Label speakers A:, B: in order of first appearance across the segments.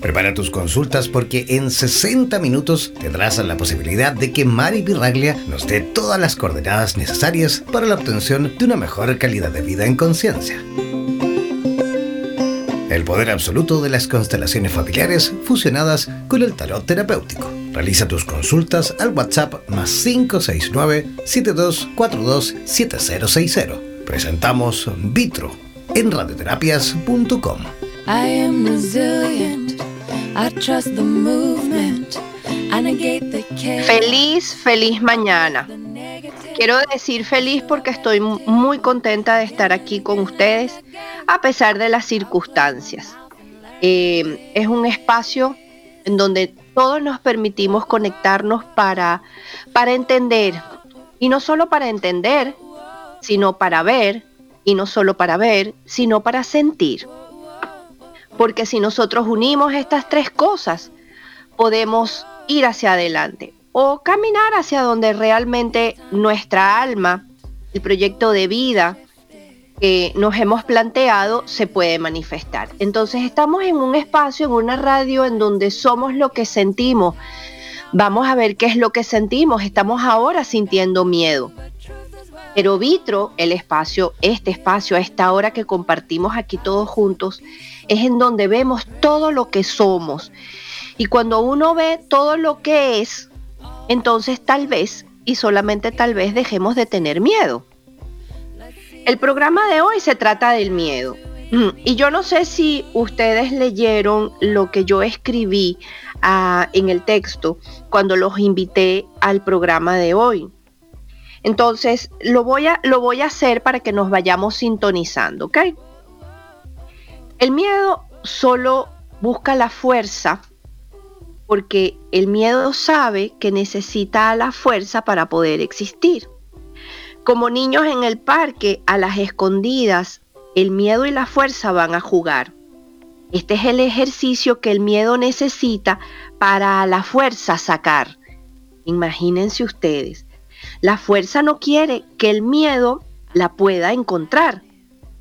A: Prepara tus consultas porque en 60 minutos tendrás la posibilidad de que Mari Pirraglia nos dé todas las coordenadas necesarias para la obtención de una mejor calidad de vida en conciencia. El poder absoluto de las constelaciones familiares fusionadas con el tarot terapéutico. Realiza tus consultas al WhatsApp más 569-7242-7060. Presentamos Vitro en radioterapias.com.
B: Feliz, feliz mañana. Quiero decir feliz porque estoy muy contenta de estar aquí con ustedes a pesar de las circunstancias. Eh, es un espacio en donde todos nos permitimos conectarnos para, para entender, y no solo para entender, sino para ver, y no solo para ver, sino para sentir. Porque si nosotros unimos estas tres cosas, podemos ir hacia adelante o caminar hacia donde realmente nuestra alma, el proyecto de vida que nos hemos planteado se puede manifestar. Entonces estamos en un espacio, en una radio en donde somos lo que sentimos. Vamos a ver qué es lo que sentimos. Estamos ahora sintiendo miedo. Pero Vitro, el espacio, este espacio, a esta hora que compartimos aquí todos juntos, es en donde vemos todo lo que somos. Y cuando uno ve todo lo que es, entonces tal vez, y solamente tal vez, dejemos de tener miedo. El programa de hoy se trata del miedo. Mm, y yo no sé si ustedes leyeron lo que yo escribí ah, en el texto cuando los invité al programa de hoy. Entonces, lo voy a, lo voy a hacer para que nos vayamos sintonizando, ¿ok? El miedo solo busca la fuerza porque el miedo sabe que necesita la fuerza para poder existir. Como niños en el parque, a las escondidas, el miedo y la fuerza van a jugar. Este es el ejercicio que el miedo necesita para la fuerza sacar. Imagínense ustedes, la fuerza no quiere que el miedo la pueda encontrar,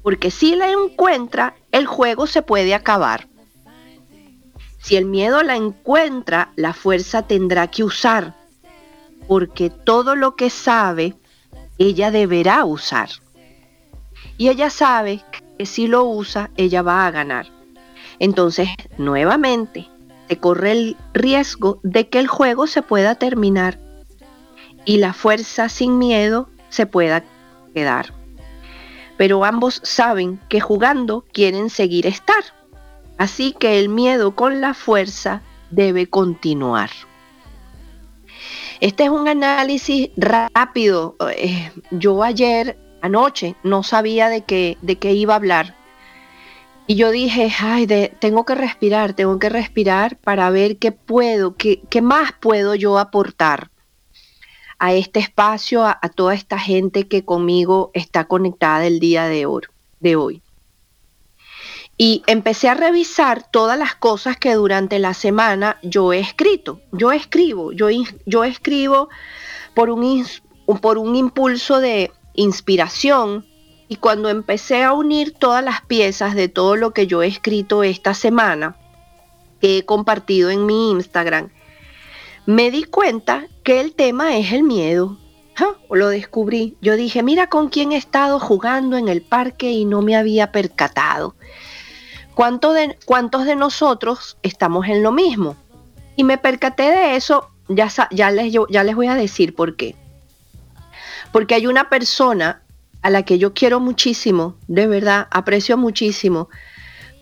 B: porque si la encuentra, el juego se puede acabar. Si el miedo la encuentra, la fuerza tendrá que usar, porque todo lo que sabe, ella deberá usar. Y ella sabe que si lo usa, ella va a ganar. Entonces, nuevamente, se corre el riesgo de que el juego se pueda terminar y la fuerza sin miedo se pueda quedar pero ambos saben que jugando quieren seguir estar. Así que el miedo con la fuerza debe continuar. Este es un análisis rápido. Eh, yo ayer, anoche, no sabía de qué, de qué iba a hablar. Y yo dije, ay, tengo que respirar, tengo que respirar para ver qué puedo, qué, qué más puedo yo aportar a este espacio, a, toda esta gente que conmigo está conectada el día de hoy, de hoy. Y empecé a revisar todas las cosas que durante la semana yo he escrito. Yo escribo, yo, yo escribo por un, por un impulso de inspiración. Y cuando empecé a unir todas las piezas de todo lo que yo he escrito esta semana, que he compartido en mi Instagram, me di cuenta que el tema es el miedo. Lo descubrí. Yo dije, mira con quién he estado jugando en el parque y no me había percatado. de, ¿Cuántos de nosotros estamos en lo mismo? Y me percaté de eso, ya, les, ya les voy a decir por qué. Porque hay una persona a la que yo quiero muchísimo, de verdad, aprecio muchísimo,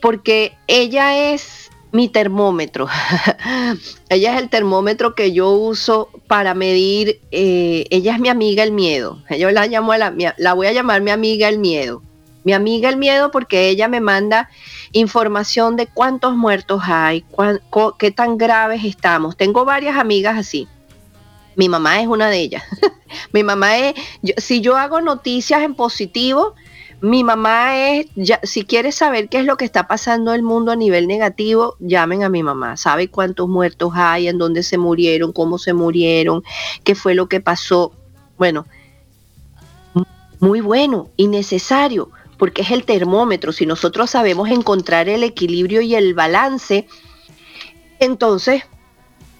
B: porque ella es mi termómetro. ella es el termómetro que yo uso para medir. Eh, ella es mi amiga el miedo. Yo la llamo a la, la voy a llamar mi amiga el miedo. Mi amiga el miedo porque ella me manda información de cuántos muertos hay, qué tan graves estamos. Tengo varias amigas así. Mi mamá es una de ellas. mi mamá es, si yo hago noticias en positivo, mi mamá es, ya, si quieres saber qué es lo que está pasando en el mundo a nivel negativo, llamen a mi mamá. Sabe cuántos muertos hay, en dónde se murieron, cómo se murieron, qué fue lo que pasó. Bueno, muy bueno y necesario, porque es el termómetro. Si nosotros sabemos encontrar el equilibrio y el balance, entonces,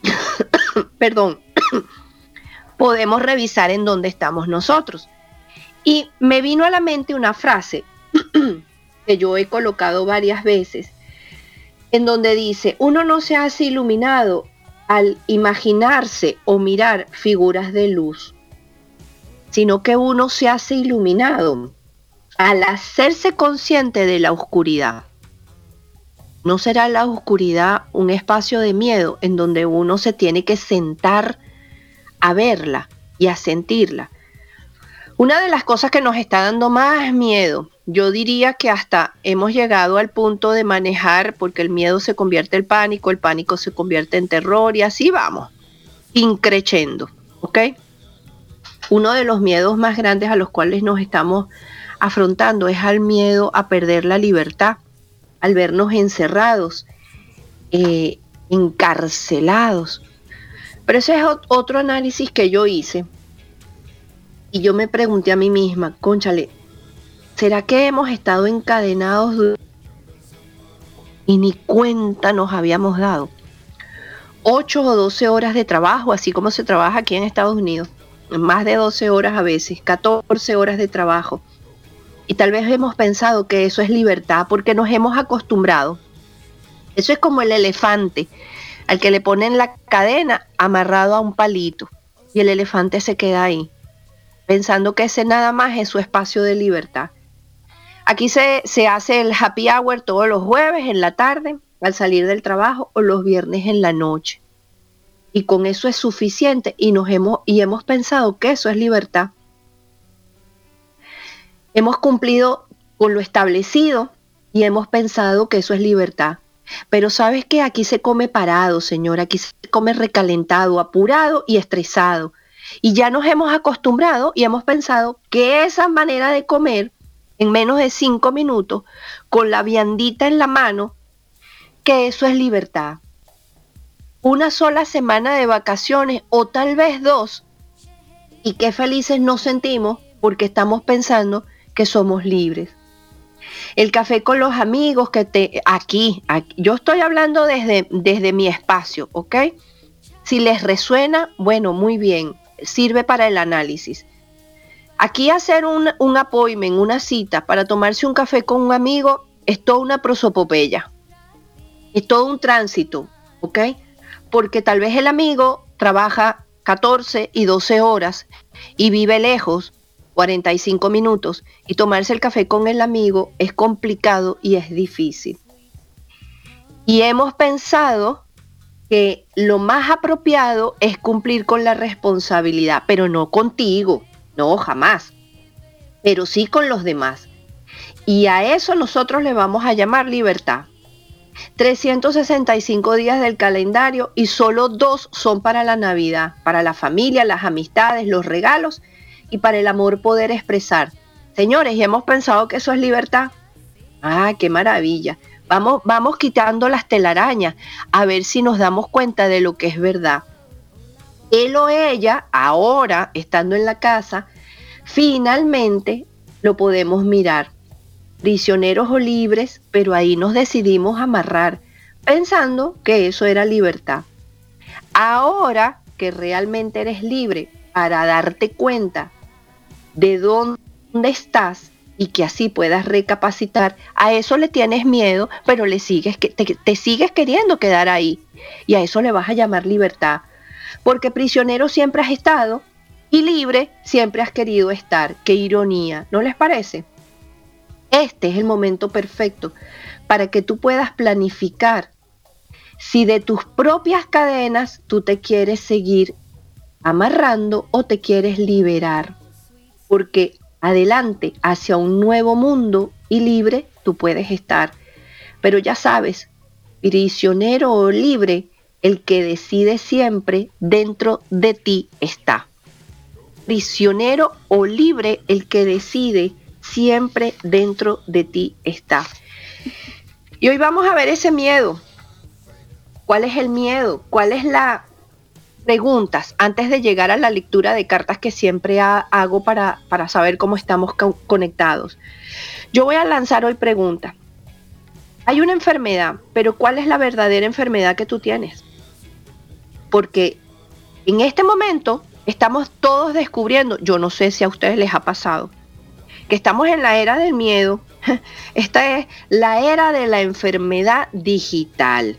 B: perdón, podemos revisar en dónde estamos nosotros. Y me vino a la mente una frase que yo he colocado varias veces, en donde dice, uno no se hace iluminado al imaginarse o mirar figuras de luz, sino que uno se hace iluminado al hacerse consciente de la oscuridad. No será la oscuridad un espacio de miedo en donde uno se tiene que sentar a verla y a sentirla, una de las cosas que nos está dando más miedo, yo diría que hasta hemos llegado al punto de manejar, porque el miedo se convierte en pánico, el pánico se convierte en terror y así vamos, increchendo, ¿ok? Uno de los miedos más grandes a los cuales nos estamos afrontando es al miedo a perder la libertad, al vernos encerrados, eh, encarcelados. Pero ese es otro análisis que yo hice y yo me pregunté a mí misma, conchale, ¿será que hemos estado encadenados y ni cuenta nos habíamos dado? 8 o 12 horas de trabajo, así como se trabaja aquí en Estados Unidos, más de 12 horas a veces, 14 horas de trabajo. Y tal vez hemos pensado que eso es libertad porque nos hemos acostumbrado. Eso es como el elefante al que le ponen la cadena amarrado a un palito y el elefante se queda ahí pensando que ese nada más es su espacio de libertad. Aquí se, hace el happy hour todos los jueves en la tarde, al salir del trabajo, o los viernes en la noche. Y con eso es suficiente y, nos hemos, y hemos pensado que eso es libertad. Hemos cumplido con lo establecido y hemos pensado que eso es libertad. Pero sabes que aquí se come parado, señor, aquí se come recalentado, apurado y estresado. Y ya nos hemos acostumbrado y hemos pensado que esa manera de comer en menos de cinco minutos, con la viandita en la mano, que eso es libertad. Una sola semana de vacaciones o tal vez dos, y qué felices nos sentimos porque estamos pensando que somos libres. El café con los amigos que te aquí, yo estoy hablando desde, desde mi espacio, ¿ok? Si les resuena, bueno, muy bien sirve para el análisis. Aquí hacer un, un appointment, una cita para tomarse un café con un amigo es toda una prosopopeya. Es todo un tránsito, ¿ok? Porque tal vez el amigo trabaja 14 y 12 horas y vive lejos, 45 minutos, y tomarse el café con el amigo es complicado y es difícil. Y hemos pensado que lo más apropiado es cumplir con la responsabilidad, pero no contigo, no, jamás, pero sí con los demás. Y a eso nosotros le vamos a llamar libertad. 365 días del calendario y solo dos son para la Navidad, para la familia, las amistades, los regalos y para el amor poder expresar. Señores, y hemos pensado que eso es libertad. Ah, qué maravilla. Vamos, vamos quitando las telarañas a ver si nos damos cuenta de lo que es verdad. Él o ella, ahora estando en la casa, finalmente lo podemos mirar. Prisioneros o libres, pero ahí nos decidimos amarrar, pensando que eso era libertad. Ahora que realmente eres libre para darte cuenta de dónde estás y que así puedas recapacitar, a eso le tienes miedo, pero le sigues, te, te sigues queriendo quedar ahí. Y a eso le vas a llamar libertad. Porque prisionero siempre has estado y libre siempre has querido estar. Qué ironía, ¿no les parece? Este es el momento perfecto para que tú puedas planificar si de tus propias cadenas tú te quieres seguir amarrando o te quieres liberar. Porque adelante hacia un nuevo mundo y libre tú puedes estar. Pero ya sabes, prisionero o libre, el que decide siempre dentro de ti está. Prisionero o libre, el que decide siempre dentro de ti está. Y hoy vamos a ver ese miedo. ¿Cuál es el miedo? ¿Cuál es la preguntas antes de llegar a la lectura de cartas que siempre hago para, para saber cómo estamos conectados. Yo voy a lanzar hoy pregunta. Hay una enfermedad, pero ¿cuál es la verdadera enfermedad que tú tienes? Porque en este momento estamos todos descubriendo, yo no sé si a ustedes les ha pasado, que estamos en la era del miedo. Esta es la era de la enfermedad digital.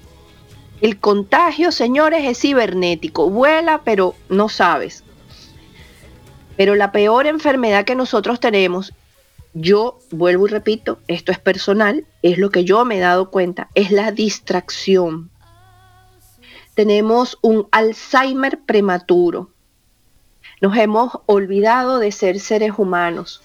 B: El contagio, señores, es cibernético. Vuela, pero no sabes. Pero la peor enfermedad que nosotros tenemos, yo vuelvo y repito, esto es personal, es lo que yo me he dado cuenta, es la distracción. Tenemos un Alzheimer prematuro. Nos hemos olvidado de ser seres humanos.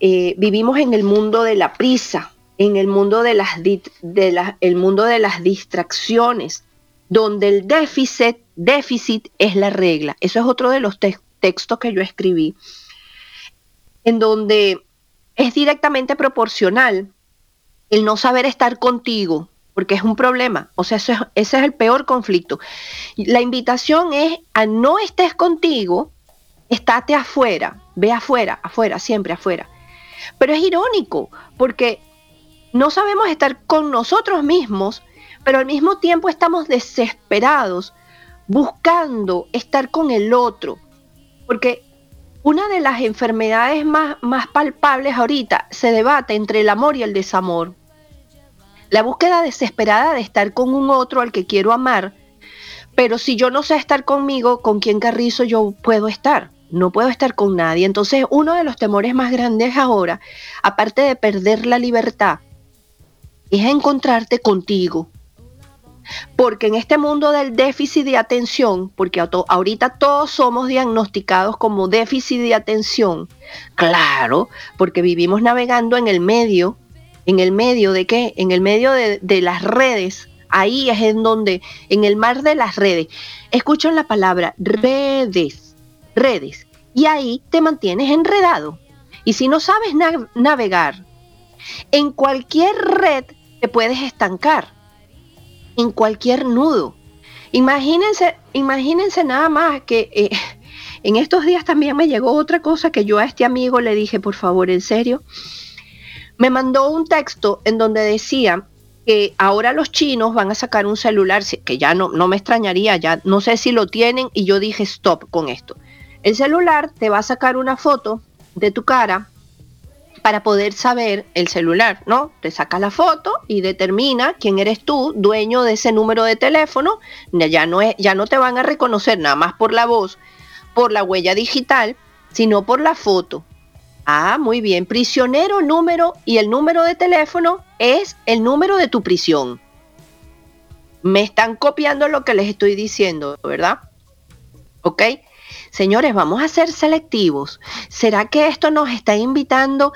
B: Eh, vivimos en el mundo de la prisa, en el mundo de las, de el mundo de las distracciones, donde el déficit, déficit es la regla. Eso es otro de los textos que yo escribí, en donde es directamente proporcional el no saber estar contigo, porque es un problema. O sea, ese es el peor conflicto. La invitación es a no estés contigo, estate afuera, ve afuera, afuera, siempre afuera. Pero es irónico, porque no sabemos estar con nosotros mismos, pero al mismo tiempo estamos desesperados buscando estar con el otro. Porque una de las enfermedades más, más palpables ahorita se debate entre el amor y el desamor. La búsqueda desesperada de estar con un otro al que quiero amar, pero si yo no sé estar conmigo, ¿con quién carrizo yo puedo estar? No puedo estar con nadie. Entonces, uno de los temores más grandes ahora, aparte de perder la libertad, es encontrarte contigo. Porque en este mundo del déficit de atención, porque ahorita todos somos diagnosticados como déficit de atención, claro, porque vivimos navegando en el medio, en el medio de qué? En el medio de, de las redes. Ahí es en donde, en el mar de las redes. Escuchan la palabra redes, redes. Y ahí te mantienes enredado. Y si no sabes navegar en cualquier red te puedes estancar en cualquier nudo. Imagínense, imagínense nada más que eh, en estos días también me llegó otra cosa que yo a este amigo le dije, por favor, en serio. Me mandó un texto en donde decía que ahora los chinos van a sacar un celular, que ya no, no me extrañaría, ya no sé si lo tienen, y yo dije, stop con esto. El celular te va a sacar una foto de tu cara para poder saber el celular, ¿no? Te saca la foto y determina quién eres tú, dueño de ese número de teléfono. Ya no, es, ya no te van a reconocer nada más por la voz, por la huella digital, sino por la foto. Ah, muy bien. Prisionero número y el número de teléfono es el número de tu prisión. Me están copiando lo que les estoy diciendo, ¿verdad? ¿Ok? Señores, vamos a ser selectivos. ¿Será que esto nos está invitando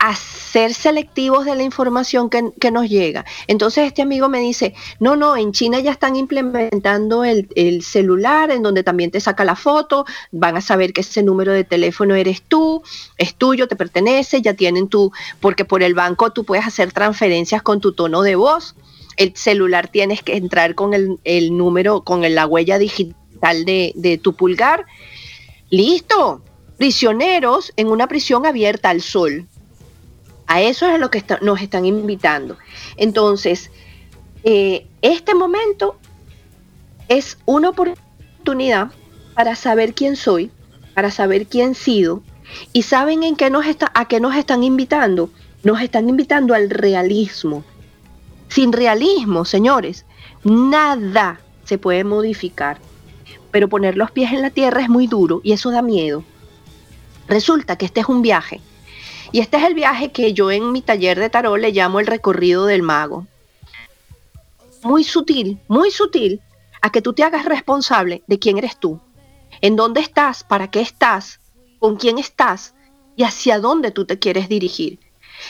B: a ser selectivos de la información que, nos llega. Entonces este amigo me dice, no, no, en China ya están implementando el, el, celular en donde también te saca la foto, van a saber que ese número de teléfono eres tú, es tuyo, te pertenece, ya tienen tu, porque por el banco tú puedes hacer transferencias con tu tono de voz. El celular tienes que entrar con el, número, con la huella digital de tu pulgar. Listo, prisioneros en una prisión abierta al sol. A eso es a lo que nos están invitando. Entonces, eh, este momento es una oportunidad para saber quién soy, para saber quién sido. ¿Y saben en qué nos a qué nos están invitando? Nos están invitando al realismo. Sin realismo, señores, nada se puede modificar. Pero poner los pies en la tierra es muy duro y eso da miedo. Resulta que este es un viaje y este es el viaje que yo en mi taller de tarot le llamo el recorrido del mago. Muy sutil, muy sutil, a que tú te hagas responsable de quién eres tú, en dónde estás, para qué estás, con quién estás y hacia dónde tú te quieres dirigir.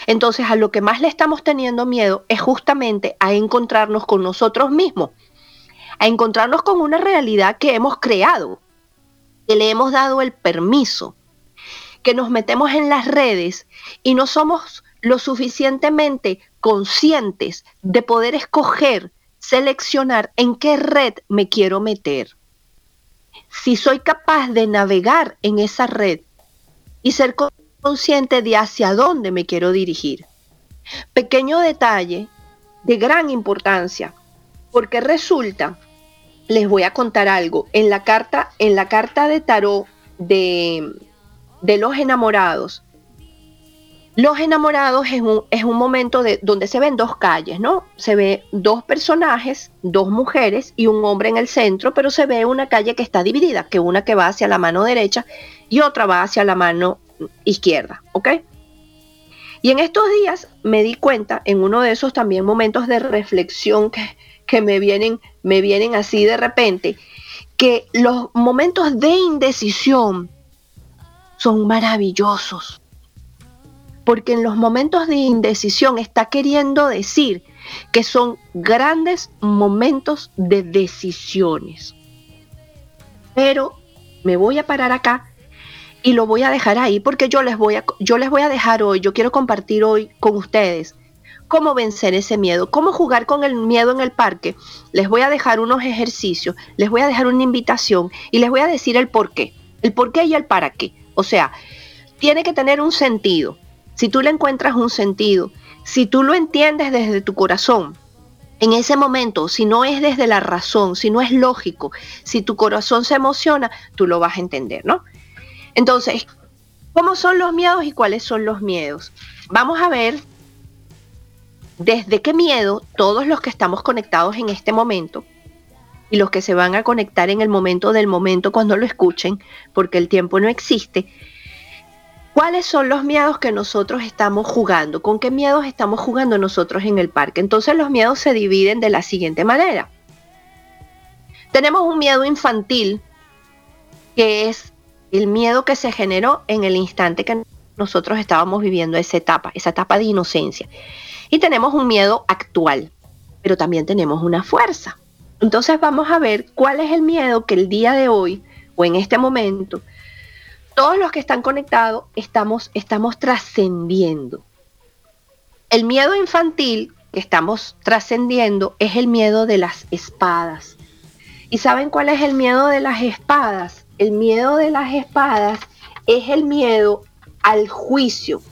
B: Entonces a lo que más le estamos teniendo miedo es justamente a encontrarnos con nosotros mismos, a encontrarnos con una realidad que hemos creado, que le hemos dado el permiso que nos metemos en las redes y no somos lo suficientemente conscientes de poder escoger, seleccionar en qué red me quiero meter. Si soy capaz de navegar en esa red y ser consciente de hacia dónde me quiero dirigir. Pequeño detalle de gran importancia, porque resulta, les voy a contar algo, en la carta, en la carta de tarot de, de los enamorados. Los enamorados es un, es un momento de, donde se ven dos calles, ¿no? Se ve dos personajes, dos mujeres y un hombre en el centro, pero se ve una calle que está dividida, que una que va hacia la mano derecha y otra va hacia la mano izquierda, ¿ok? Y en estos días me di cuenta, en uno de esos también momentos de reflexión que, que me, vienen, me vienen así de repente, que los momentos de indecisión, son maravillosos. Porque en los momentos de indecisión está queriendo decir que son grandes momentos de decisiones. Pero me voy a parar acá y lo voy a dejar ahí porque yo les voy a, yo les voy a dejar hoy, yo quiero compartir hoy con ustedes cómo vencer ese miedo, cómo jugar con el miedo en el parque. Les voy a dejar unos ejercicios, les voy a dejar una invitación y les voy a decir el por qué, el por qué y el para qué. O sea, tiene que tener un sentido. Si tú le encuentras un sentido, si tú lo entiendes desde tu corazón, en ese momento, si no es desde la razón, si no es lógico, si tu corazón se emociona, tú lo vas a entender, ¿no? Entonces, ¿cómo son los miedos y cuáles son los miedos? Vamos a ver desde qué miedo todos los que estamos conectados en este momento y los que se van a conectar en el momento del momento cuando lo escuchen, porque el tiempo no existe, ¿cuáles son los miedos que nosotros estamos jugando? ¿Con qué miedos estamos jugando nosotros en el parque? Entonces los miedos se dividen de la siguiente manera. Tenemos un miedo infantil, que es el miedo que se generó en el instante que nosotros estábamos viviendo esa etapa, esa etapa de inocencia. Y tenemos un miedo actual, pero también tenemos una fuerza. Entonces vamos a ver cuál es el miedo que el día de hoy o en este momento todos los que están conectados estamos, estamos trascendiendo. El miedo infantil que estamos trascendiendo es el miedo de las espadas. ¿Y saben cuál es el miedo de las espadas? El miedo de las espadas es el miedo al juicio,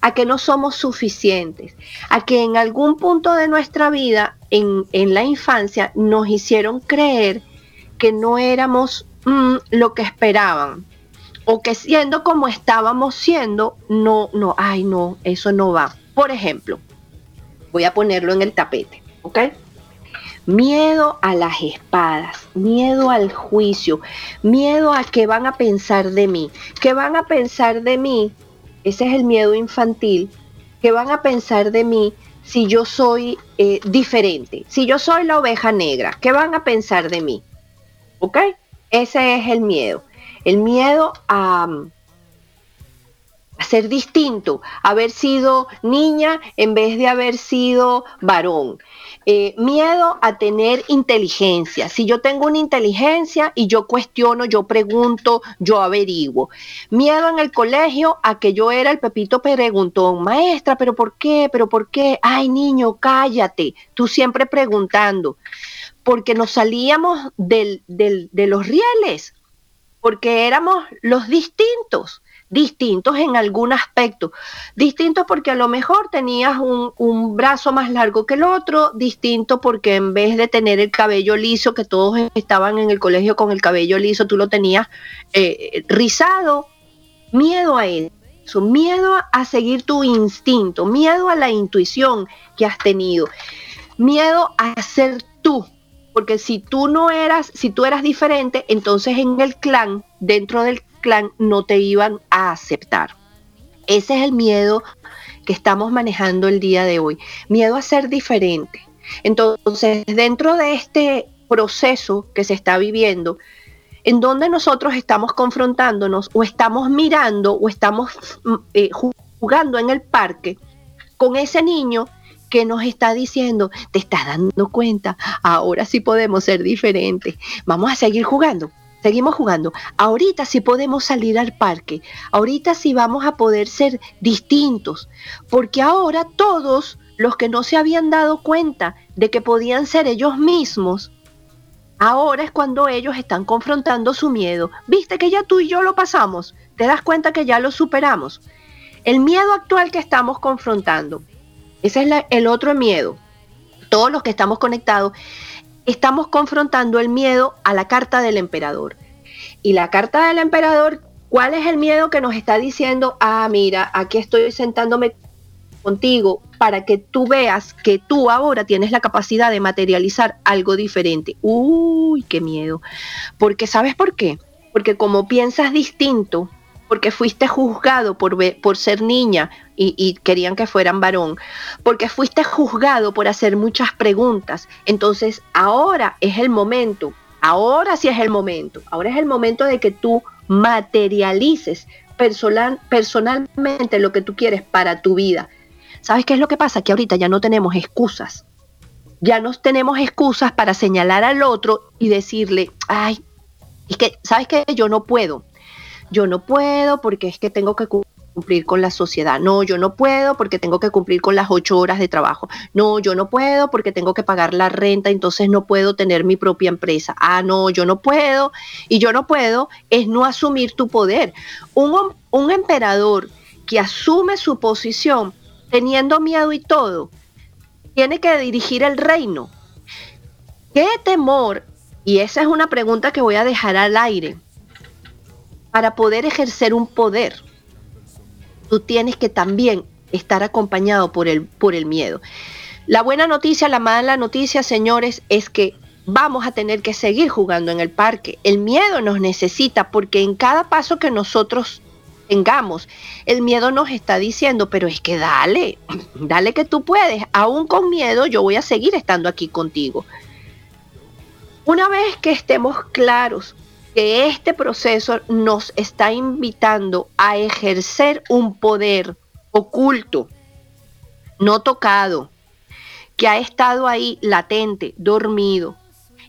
B: a que no somos suficientes, a que en algún punto de nuestra vida, en, la infancia, nos hicieron creer que no éramos mm, lo que esperaban, o que siendo como estábamos siendo, no, no, ay no, eso no va. Por ejemplo, voy a ponerlo en el tapete, ¿ok? Miedo a las espadas, miedo al juicio, miedo a qué van a pensar de mí, qué van a pensar de mí ese es el miedo infantil. que van a pensar de mí si yo soy eh, diferente? Si yo soy la oveja negra, ¿qué van a pensar de mí? ¿Ok? Ese es el miedo. El miedo a, a ser distinto, haber sido niña en vez de haber sido varón. Eh, miedo a tener inteligencia. Si yo tengo una inteligencia y yo cuestiono, yo pregunto, yo averiguo. Miedo en el colegio a que yo era el Pepito Preguntón. Maestra, ¿pero por qué? ¿Pero por qué? Ay, niño, cállate. Tú siempre preguntando. Porque nos salíamos del, de los rieles, porque éramos los distintos distintos en algún aspecto. Distintos porque a lo mejor tenías un, brazo más largo que el otro, distinto porque en vez de tener el cabello liso, que todos estaban en el colegio con el cabello liso, tú lo tenías eh, rizado. Miedo a eso, miedo a seguir tu instinto, miedo a la intuición que has tenido, miedo a ser tú, porque si tú no eras, si tú eras diferente, entonces en el clan, dentro del clan no te iban a aceptar. Ese es el miedo que estamos manejando el día de hoy. Miedo a ser diferente. Entonces, dentro de este proceso que se está viviendo, en donde nosotros estamos confrontándonos o estamos mirando o estamos mm, eh, jugando en el parque con ese niño que nos está diciendo, te estás dando cuenta, ahora sí podemos ser diferentes, vamos a seguir jugando. Seguimos jugando. Ahorita sí podemos salir al parque. Ahorita sí vamos a poder ser distintos. Porque ahora todos los que no se habían dado cuenta de que podían ser ellos mismos, ahora es cuando ellos están confrontando su miedo. ¿Viste que ya tú y yo lo pasamos? ¿Te das cuenta que ya lo superamos? El miedo actual que estamos confrontando. Ese es el otro miedo. Todos los que estamos conectados estamos confrontando el miedo a la carta del emperador. Y la carta del emperador, ¿cuál es el miedo que nos está diciendo? Ah, mira, aquí estoy sentándome contigo para que tú veas que tú ahora tienes la capacidad de materializar algo diferente. Uy, qué miedo. Porque ¿sabes por qué? Porque como piensas distinto, porque fuiste juzgado por, por ser niña y, querían que fueran varón, porque fuiste juzgado por hacer muchas preguntas. Entonces ahora es el momento, ahora sí es el momento, ahora es el momento de que tú materialices personal, personalmente lo que tú quieres para tu vida. ¿Sabes qué es lo que pasa? Que ahorita ya no tenemos excusas. Ya no tenemos excusas para señalar al otro y decirle, ay, es que, ¿sabes qué? Yo no puedo yo no puedo porque es que tengo que cumplir con la sociedad. No, yo no puedo porque tengo que cumplir con las ocho horas de trabajo. No, yo no puedo porque tengo que pagar la renta, entonces no puedo tener mi propia empresa. Ah, no, yo no puedo. Y yo no puedo es no asumir tu poder. Un, un emperador que asume su posición teniendo miedo y todo, tiene que dirigir el reino. ¿Qué temor? Y esa es una pregunta que voy a dejar al aire para poder ejercer un poder, tú tienes que también estar acompañado por el, por el miedo. La buena noticia, la mala noticia, señores, es que vamos a tener que seguir jugando en el parque. El miedo nos necesita porque en cada paso que nosotros tengamos, el miedo nos está diciendo, pero es que dale, dale que tú puedes. Aún con miedo yo voy a seguir estando aquí contigo. Una vez que estemos claros que este proceso nos está invitando a ejercer un poder oculto, no tocado, que ha estado ahí latente, dormido,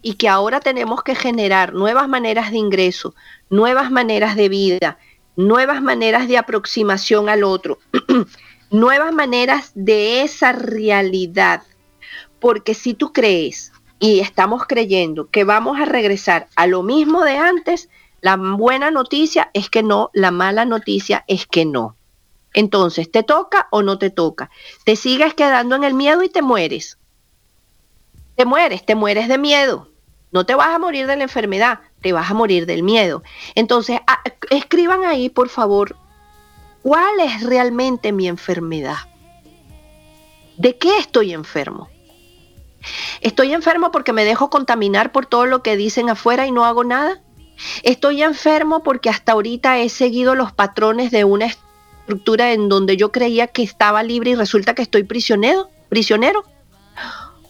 B: y que ahora tenemos que generar nuevas maneras de ingreso, nuevas maneras de vida, nuevas maneras de aproximación al otro, nuevas maneras de esa realidad. Porque si tú crees y estamos creyendo que vamos a regresar a lo mismo de antes, la buena noticia es que no, la mala noticia es que no. Entonces, ¿te toca o no te toca? Te sigues quedando en el miedo y te mueres. Te mueres, te mueres de miedo. No te vas a morir de la enfermedad, te vas a morir del miedo. Entonces, escriban ahí, por favor, ¿cuál es realmente mi enfermedad? ¿De qué estoy enfermo? Estoy enfermo porque me dejo contaminar por todo lo que dicen afuera y no hago nada. Estoy enfermo porque hasta ahorita he seguido los patrones de una estructura en donde yo creía que estaba libre y resulta que estoy prisionero, prisionero.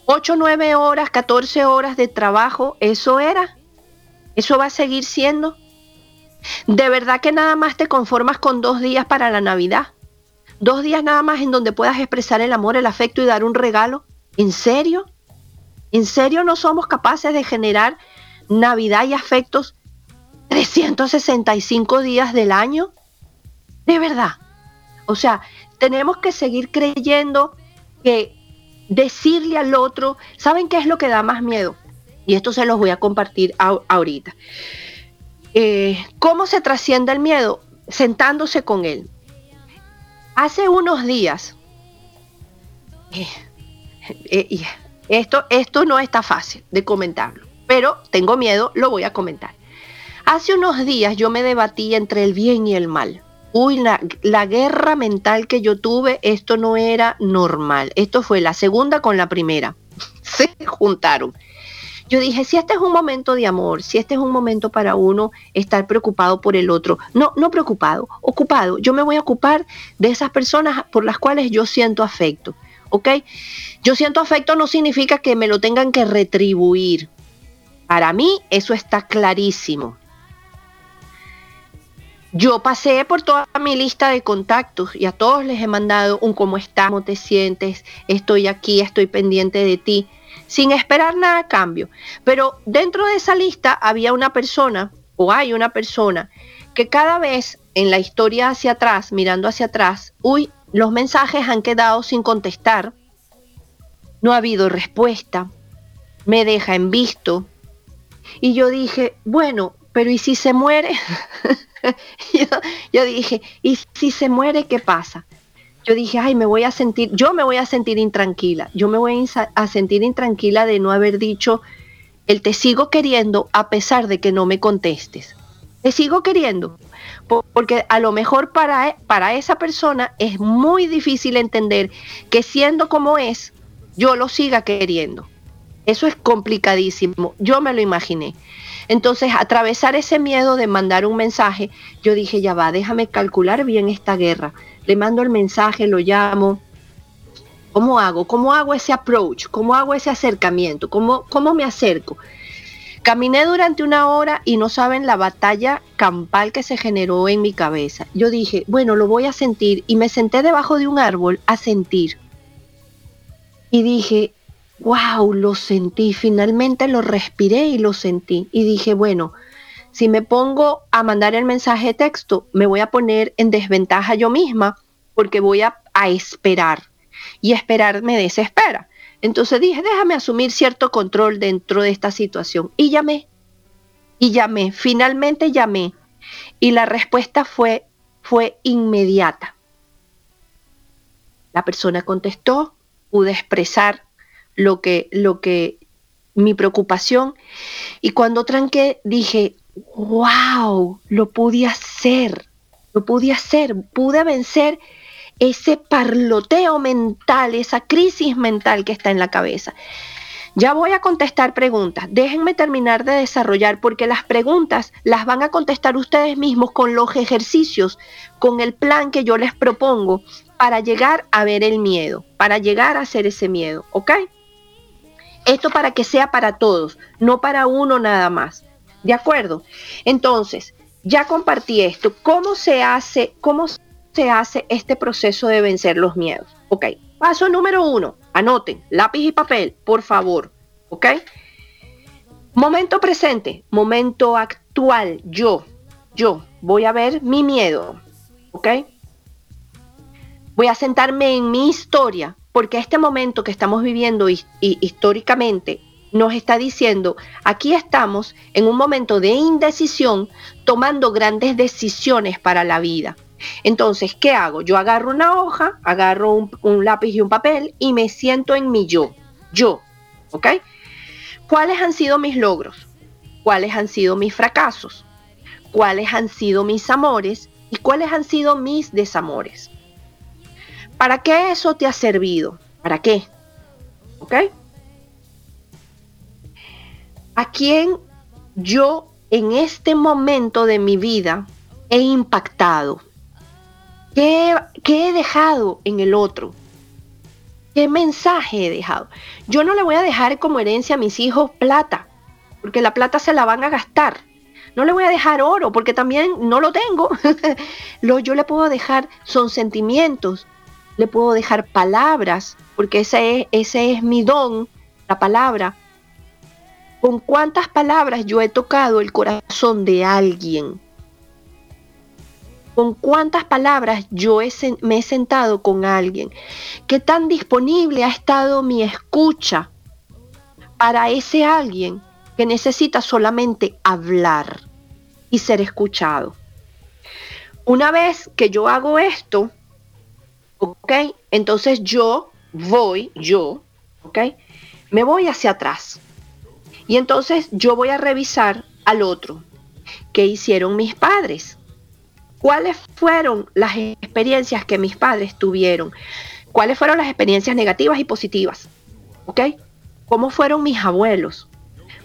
B: 8, 9 horas, 14 horas de trabajo, eso era. Eso va a seguir siendo. ¿De verdad que nada más te conformas con dos días para la Navidad? ¿Dos días nada más en donde puedas expresar el amor, el afecto y dar un regalo? ¿En serio? ¿En serio no somos capaces de generar Navidad y afectos 365 días del año? De verdad. O sea, tenemos que seguir creyendo que decirle al otro, ¿saben qué es lo que da más miedo? Y esto se los voy a compartir ahorita. Eh, ¿Cómo se trasciende el miedo? Sentándose con él. Hace unos días, eh, eh, esto, esto no está fácil de comentarlo, pero tengo miedo, lo voy a comentar. Hace unos días yo me debatí entre el bien y el mal. Uy, la, la, guerra mental que yo tuve, esto no era normal. Esto fue la segunda con la primera. Se juntaron. Yo dije, si este es un momento de amor, si este es un momento para uno estar preocupado por el otro, no, no preocupado, ocupado. Yo me voy a ocupar de esas personas por las cuales yo siento afecto. ¿Ok? Yo siento afecto no significa que me lo tengan que retribuir. Para mí eso está clarísimo. Yo pasé por toda mi lista de contactos y a todos les he mandado un cómo estás, cómo te sientes, estoy aquí, estoy pendiente de ti, sin esperar nada a cambio. Pero dentro de esa lista había una persona, o hay una persona, que cada vez en la historia hacia atrás, mirando hacia atrás, uy, los mensajes han quedado sin contestar, no ha habido respuesta, me deja en visto. Y yo dije, bueno, pero ¿y si se muere? yo, dije, ¿y si se muere, qué pasa? Yo dije, ay, me voy a sentir, yo me voy a sentir intranquila, yo me voy a sentir intranquila de no haber dicho, el te sigo queriendo a pesar de que no me contestes. Te sigo queriendo, porque a lo mejor para, para esa persona es muy difícil entender que siendo como es, yo lo siga queriendo. Eso es complicadísimo, yo me lo imaginé. Entonces, atravesar ese miedo de mandar un mensaje, yo dije, ya va, déjame calcular bien esta guerra. Le mando el mensaje, lo llamo. ¿Cómo hago? ¿Cómo hago ese approach? ¿Cómo hago ese acercamiento? ¿Cómo, cómo me acerco? Caminé durante una hora y no saben la batalla campal que se generó en mi cabeza. Yo dije, bueno, lo voy a sentir y me senté debajo de un árbol a sentir. Y dije, wow, lo sentí, finalmente lo respiré y lo sentí. Y dije, bueno, si me pongo a mandar el mensaje de texto, me voy a poner en desventaja yo misma porque voy a, esperar. Y esperar me desespera. Entonces dije, déjame asumir cierto control dentro de esta situación. Y llamé. Y llamé. Finalmente llamé. Y la respuesta fue, fue inmediata. La persona contestó, pude expresar lo que, lo que, mi preocupación. Y cuando tranqué, dije, wow, lo pude hacer, lo pude hacer, pude vencer ese parloteo mental, esa crisis mental que está en la cabeza. Ya voy a contestar preguntas. Déjenme terminar de desarrollar porque las preguntas las van a contestar ustedes mismos con los ejercicios, con el plan que yo les propongo para llegar a ver el miedo, para llegar a hacer ese miedo, ¿ok? Esto para que sea para todos, no para uno nada más. ¿De acuerdo? Entonces, ya compartí esto. ¿Cómo se hace, cómo se hace este proceso de vencer los miedos? Ok. Paso número uno. Anoten, lápiz y papel, por favor. ¿Ok? Momento presente, momento actual, yo, yo, voy a ver mi miedo. ¿Ok? Voy a sentarme en mi historia, porque este momento que estamos viviendo históricamente nos está diciendo, aquí estamos en un momento de indecisión, tomando grandes decisiones para la vida. Entonces, ¿qué hago? Yo agarro una hoja, agarro un, lápiz y un papel y me siento en mi yo. Yo, ¿ok? ¿Cuáles han sido mis logros? ¿Cuáles han sido mis fracasos? ¿Cuáles han sido mis amores? ¿Y cuáles han sido mis desamores? ¿Para qué eso te ha servido? ¿Para qué? ¿Ok? ¿A quién yo en este momento de mi vida he impactado? ¿Qué, he dejado en el otro? ¿Qué mensaje he dejado? Yo no le voy a dejar como herencia a mis hijos plata, porque la plata se la van a gastar. No le voy a dejar oro porque también no lo tengo. lo yo le puedo dejar son sentimientos, le puedo dejar palabras, porque ese es, ese es mi don, la palabra. ¿Con cuántas palabras yo he tocado el corazón de alguien? ¿Con cuántas palabras yo me he sentado con alguien? ¿Qué tan disponible ha estado mi escucha para ese alguien que necesita solamente hablar y ser escuchado? Una vez que yo hago esto, ¿ok? Entonces yo voy, yo, ¿ok? Me voy hacia atrás. Y entonces yo voy a revisar al otro. ¿Qué hicieron mis padres? ¿Cuáles fueron las experiencias que mis padres tuvieron? ¿Cuáles fueron las experiencias negativas y positivas? ¿Ok? ¿Cómo fueron mis abuelos?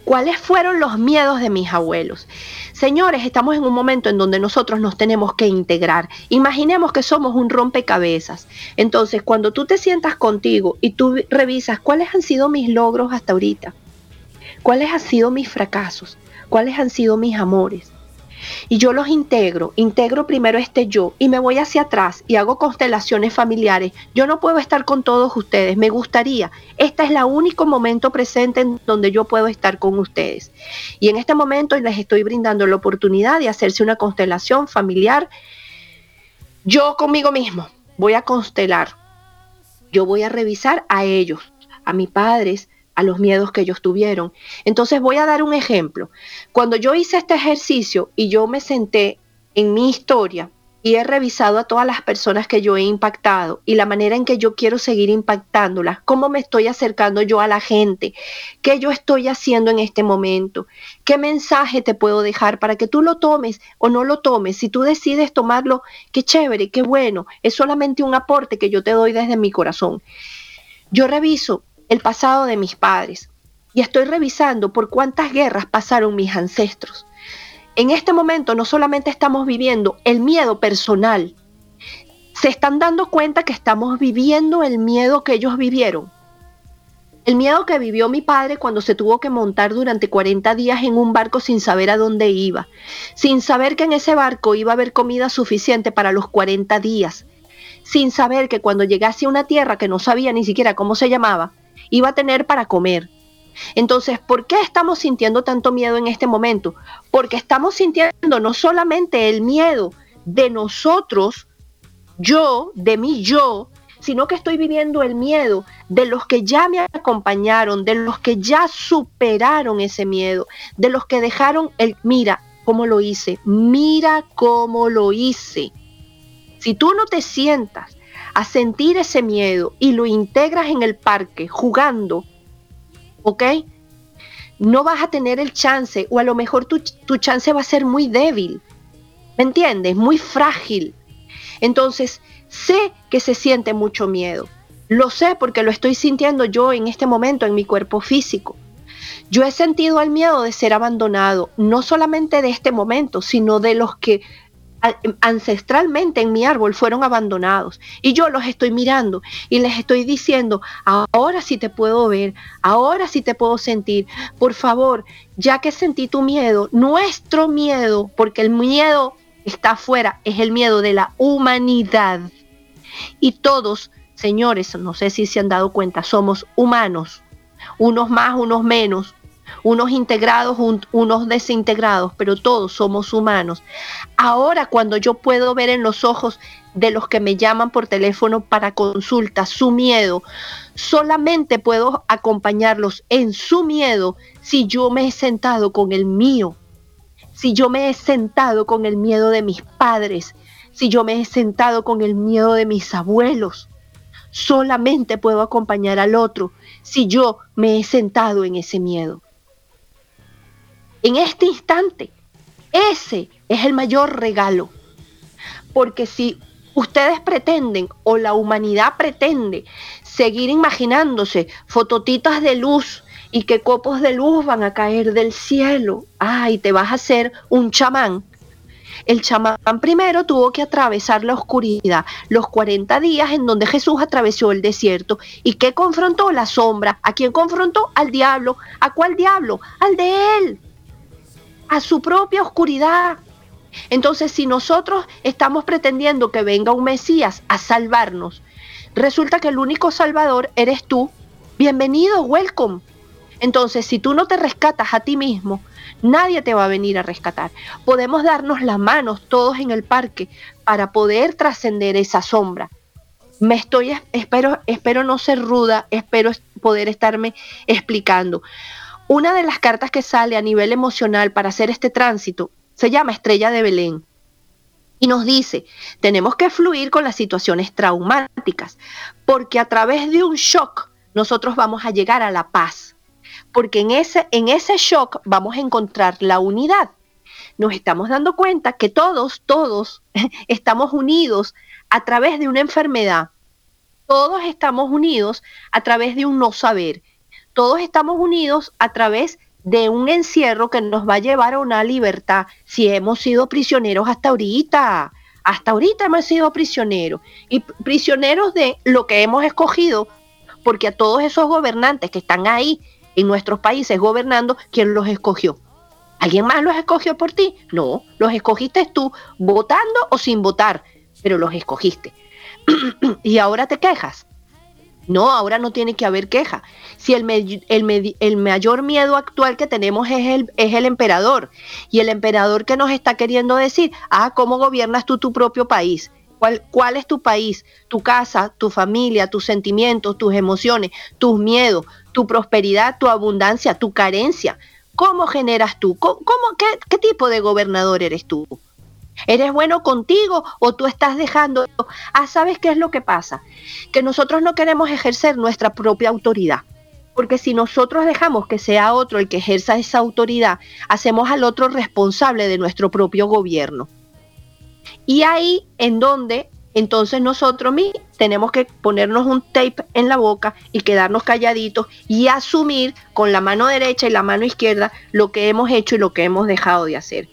B: ¿Cuáles fueron los miedos de mis abuelos? Señores, estamos en un momento en donde nosotros nos tenemos que integrar. Imaginemos que somos un rompecabezas. Entonces, cuando tú te sientas contigo y tú revisas cuáles han sido mis logros hasta ahorita, cuáles han sido mis fracasos, cuáles han sido mis amores, y yo los integro, integro primero este yo y me voy hacia atrás y hago constelaciones familiares. Yo no puedo estar con todos ustedes, me gustaría. Este es el único momento presente en donde yo puedo estar con ustedes. Y en este momento les estoy brindando la oportunidad de hacerse una constelación familiar. Yo conmigo mismo voy a constelar. Yo voy a revisar a ellos, a mis padres, a los miedos que ellos tuvieron. Entonces voy a dar un ejemplo. Cuando yo hice este ejercicio y yo me senté en mi historia y he revisado a todas las personas que yo he impactado y la manera en que yo quiero seguir impactándolas, cómo me estoy acercando yo a la gente, qué yo estoy haciendo en este momento, qué mensaje te puedo dejar para que tú lo tomes o no lo tomes. Si tú decides tomarlo, qué chévere, qué bueno, es solamente un aporte que yo te doy desde mi corazón. Yo reviso el pasado de mis padres y estoy revisando por cuántas guerras pasaron mis ancestros. En este momento no solamente estamos viviendo el miedo personal, se están dando cuenta que estamos viviendo el miedo que ellos vivieron. El miedo que vivió mi padre cuando se tuvo que montar durante 40 días en un barco sin saber a dónde iba, sin saber que en ese barco iba a haber comida suficiente para los 40 días, sin saber que cuando llegase a una tierra que no sabía ni siquiera cómo se llamaba, iba a tener para comer. Entonces, ¿por qué estamos sintiendo tanto miedo en este momento? Porque estamos sintiendo no solamente el miedo de nosotros, yo, de mí yo, sino que estoy viviendo el miedo de los que ya me acompañaron, de los que ya superaron ese miedo, de los que dejaron el, mira cómo lo hice, mira cómo lo hice. Si tú no te sientas a sentir ese miedo y lo integras en el parque jugando, ¿ok? No vas a tener el chance o a lo mejor tu, tu chance va a ser muy débil, ¿me entiendes? Muy frágil. Entonces, sé que se siente mucho miedo. Lo sé porque lo estoy sintiendo yo en este momento en mi cuerpo físico. Yo he sentido el miedo de ser abandonado, no solamente de este momento, sino de los que ancestralmente en mi árbol fueron abandonados. Y yo los estoy mirando y les estoy diciendo, ahora sí te puedo ver, ahora sí te puedo sentir, por favor, ya que sentí tu miedo, nuestro miedo, porque el miedo está afuera, es el miedo de la humanidad. Y todos, señores, no sé si se han dado cuenta, somos humanos, unos más, unos menos, unos integrados, unos desintegrados, pero todos somos humanos. Ahora cuando yo puedo ver en los ojos de los que me llaman por teléfono para consulta su miedo, solamente puedo acompañarlos en su miedo si yo me he sentado con el mío, si yo me he sentado con el miedo de mis padres, si yo me he sentado con el miedo de mis abuelos. Solamente puedo acompañar al otro si yo me he sentado en ese miedo en este instante. Ese es el mayor regalo. Porque si ustedes pretenden o la humanidad pretende seguir imaginándose fototitas de luz y que copos de luz van a caer del cielo, ay, te vas a hacer un chamán. El chamán primero tuvo que atravesar la oscuridad, los 40 días en donde Jesús atravesó el desierto. ¿Y qué confrontó? La sombra. ¿A quién confrontó? Al diablo. ¿A cuál diablo? Al de él. A su propia oscuridad. Entonces, si nosotros estamos pretendiendo que venga un Mesías a salvarnos, resulta que el único salvador eres tú. Bienvenido, welcome. Entonces, si tú no te rescatas a ti mismo, nadie te va a venir a rescatar. Podemos darnos las manos todos en el parque para poder trascender esa sombra. Me estoy, espero, espero no ser ruda, espero poder estarme explicando. Una de las cartas que sale a nivel emocional para hacer este tránsito se llama Estrella de Belén. Y nos dice, tenemos que fluir con las situaciones traumáticas, porque a través de un shock nosotros vamos a llegar a la paz, porque en ese, en ese shock vamos a encontrar la unidad. Nos estamos dando cuenta que todos, todos estamos unidos a través de una enfermedad. Todos estamos unidos a través de un no saber. Todos estamos unidos a través de un encierro que nos va a llevar a una libertad si hemos sido prisioneros hasta ahorita. Hasta ahorita hemos sido prisioneros y prisioneros de lo que hemos escogido, porque a todos esos gobernantes que están ahí en nuestros países gobernando, ¿quién los escogió? ¿Alguien más los escogió por ti? No, los escogiste tú, votando o sin votar, pero los escogiste. y ahora te quejas. No, ahora no tiene que haber queja. Si el, el, mayor miedo actual que tenemos es el, es el emperador, y el emperador que nos está queriendo decir, ah, ¿cómo gobiernas tú tu propio país? ¿Cuál, ¿Cuál es tu país? Tu casa, tu familia, tus sentimientos, tus emociones, tus miedos, tu prosperidad, tu abundancia, tu carencia. ¿Cómo generas tú? ¿Cómo, qué, qué tipo de gobernador eres tú? ¿Eres bueno contigo o tú estás dejando? Ah, ¿sabes qué es lo que pasa? Que nosotros no queremos ejercer nuestra propia autoridad. Porque si nosotros dejamos que sea otro el que ejerza esa autoridad, hacemos al otro responsable de nuestro propio gobierno. Y ahí en donde entonces nosotros tenemos que ponernos un tape en la boca y quedarnos calladitos y asumir con la mano derecha y la mano izquierda lo que hemos hecho y lo que hemos dejado de hacer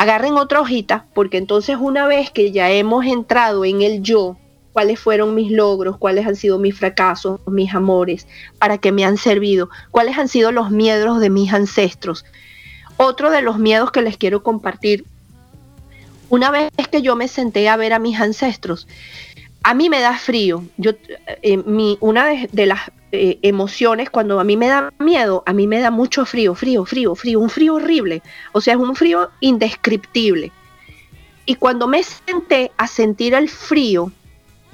B: agarren otra hojita, porque entonces una vez que ya hemos entrado en el yo, cuáles fueron mis logros, cuáles han sido mis fracasos, mis amores, para qué me han servido, cuáles han sido los miedos de mis ancestros. Otro de los miedos que les quiero compartir, una vez que yo me senté a ver a mis ancestros, a mí me da frío. Yo, eh, mi, una de, las eh, emociones, cuando a mí me da miedo, a mí me da mucho frío, frío, frío, frío, un frío horrible. O sea, es un frío indescriptible. Y cuando me senté a sentir el frío,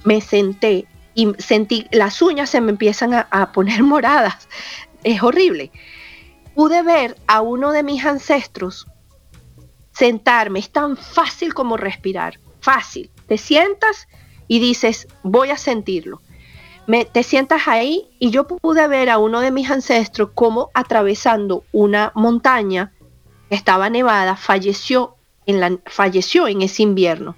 B: me senté y sentí, las uñas se me empiezan a, a poner moradas. Es horrible. Pude ver a uno de mis ancestros sentarme. Es tan fácil como respirar. Fácil. Te sientas y dices, voy a sentirlo. Te sientas ahí y yo pude ver a uno de mis ancestros como atravesando una montaña que estaba nevada, falleció en, la, falleció en ese invierno.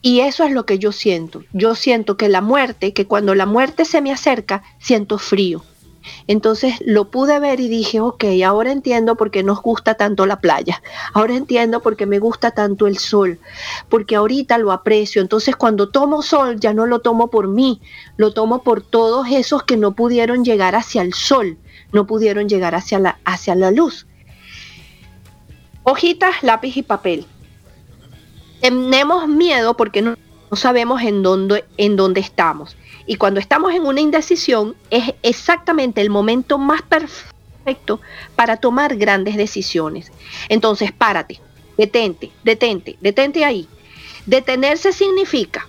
B: Y eso es lo que yo siento. Yo siento que la muerte, que cuando la muerte se me acerca, siento frío. Entonces lo pude ver y dije, ok, ahora entiendo por qué nos gusta tanto la playa, ahora entiendo por qué me gusta tanto el sol, porque ahorita lo aprecio. Entonces cuando tomo sol ya no lo tomo por mí, lo tomo por todos esos que no pudieron llegar hacia el sol, no pudieron llegar hacia la, hacia la luz. Hojitas, lápiz y papel. Tenemos miedo porque no, no sabemos en dónde, en dónde estamos. Y cuando estamos en una indecisión es exactamente el momento más perfecto para tomar grandes decisiones. Entonces, párate, detente, detente, detente ahí. Detenerse significa,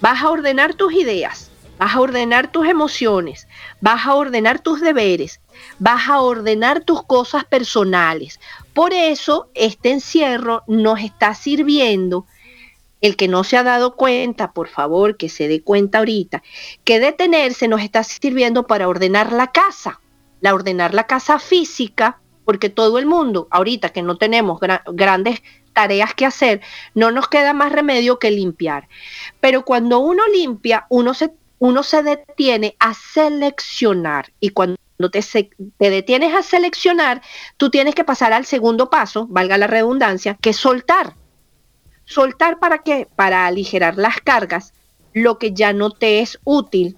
B: vas a ordenar tus ideas, vas a ordenar tus emociones, vas a ordenar tus deberes, vas a ordenar tus cosas personales. Por eso este encierro nos está sirviendo el que no se ha dado cuenta, por favor, que se dé cuenta ahorita, que detenerse nos está sirviendo para ordenar la casa, la ordenar la casa física, porque todo el mundo, ahorita que no tenemos grandes tareas que hacer, no nos queda más remedio que limpiar. Pero cuando uno limpia, uno se, detiene a seleccionar y cuando te, te detienes a seleccionar, tú tienes que pasar al segundo paso, valga la redundancia, que es soltar Soltar para qué? Para aligerar las cargas, lo que ya no te es útil,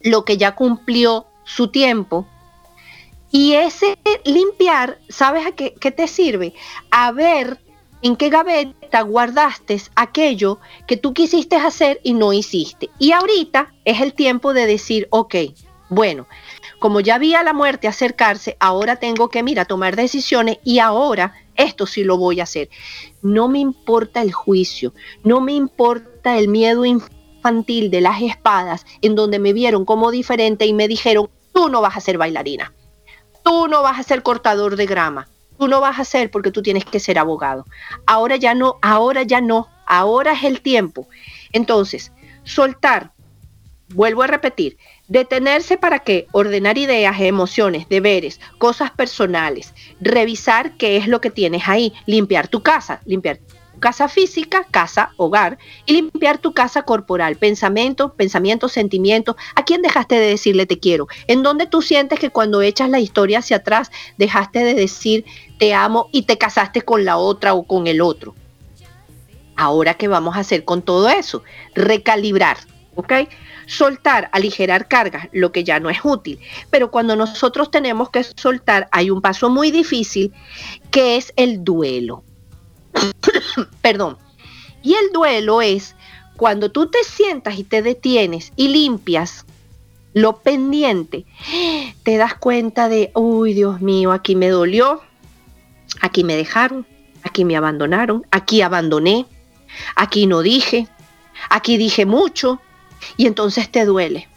B: lo que ya cumplió su tiempo Y ese limpiar, ¿sabes a qué, te sirve? A ver en qué gaveta guardaste aquello que tú quisiste hacer y no hiciste. Y ahorita es el tiempo de decir, ok, bueno, como ya vi a la muerte acercarse, ahora tengo que, mira, tomar decisiones y ahora esto sí lo voy a hacer. No me importa el juicio, no me importa el miedo infantil de las espadas en donde me vieron como diferente y me dijeron, tú no vas a ser bailarina, tú no vas a ser cortador de grama, tú no vas a ser porque tú tienes que ser abogado. Ahora ya no, ahora ya no, ahora es el tiempo. Entonces, soltar, vuelvo a repetir, detenerse para qué? Ordenar ideas, emociones, deberes, cosas personales, revisar qué es lo que tienes ahí, limpiar tu casa, limpiar casa física, casa, hogar, y limpiar tu casa corporal, pensamiento, pensamientos, sentimientos. ¿A quién dejaste de decirle te quiero? ¿En dónde tú sientes que cuando echas la historia hacia atrás dejaste de decir te amo y te casaste con la otra o con el otro? Ahora, ¿qué vamos a hacer con todo eso? Recalibrar, ¿ok? Soltar, aligerar cargas, lo que ya no es útil. Pero cuando nosotros tenemos que soltar, hay un paso muy difícil que es el duelo. Perdón. Y el duelo es cuando tú te sientas y te detienes y limpias lo pendiente, te das cuenta de, uy, Dios mío, aquí me dolió, aquí me dejaron, aquí me abandonaron, aquí abandoné, aquí no dije, aquí dije mucho, y entonces te duele.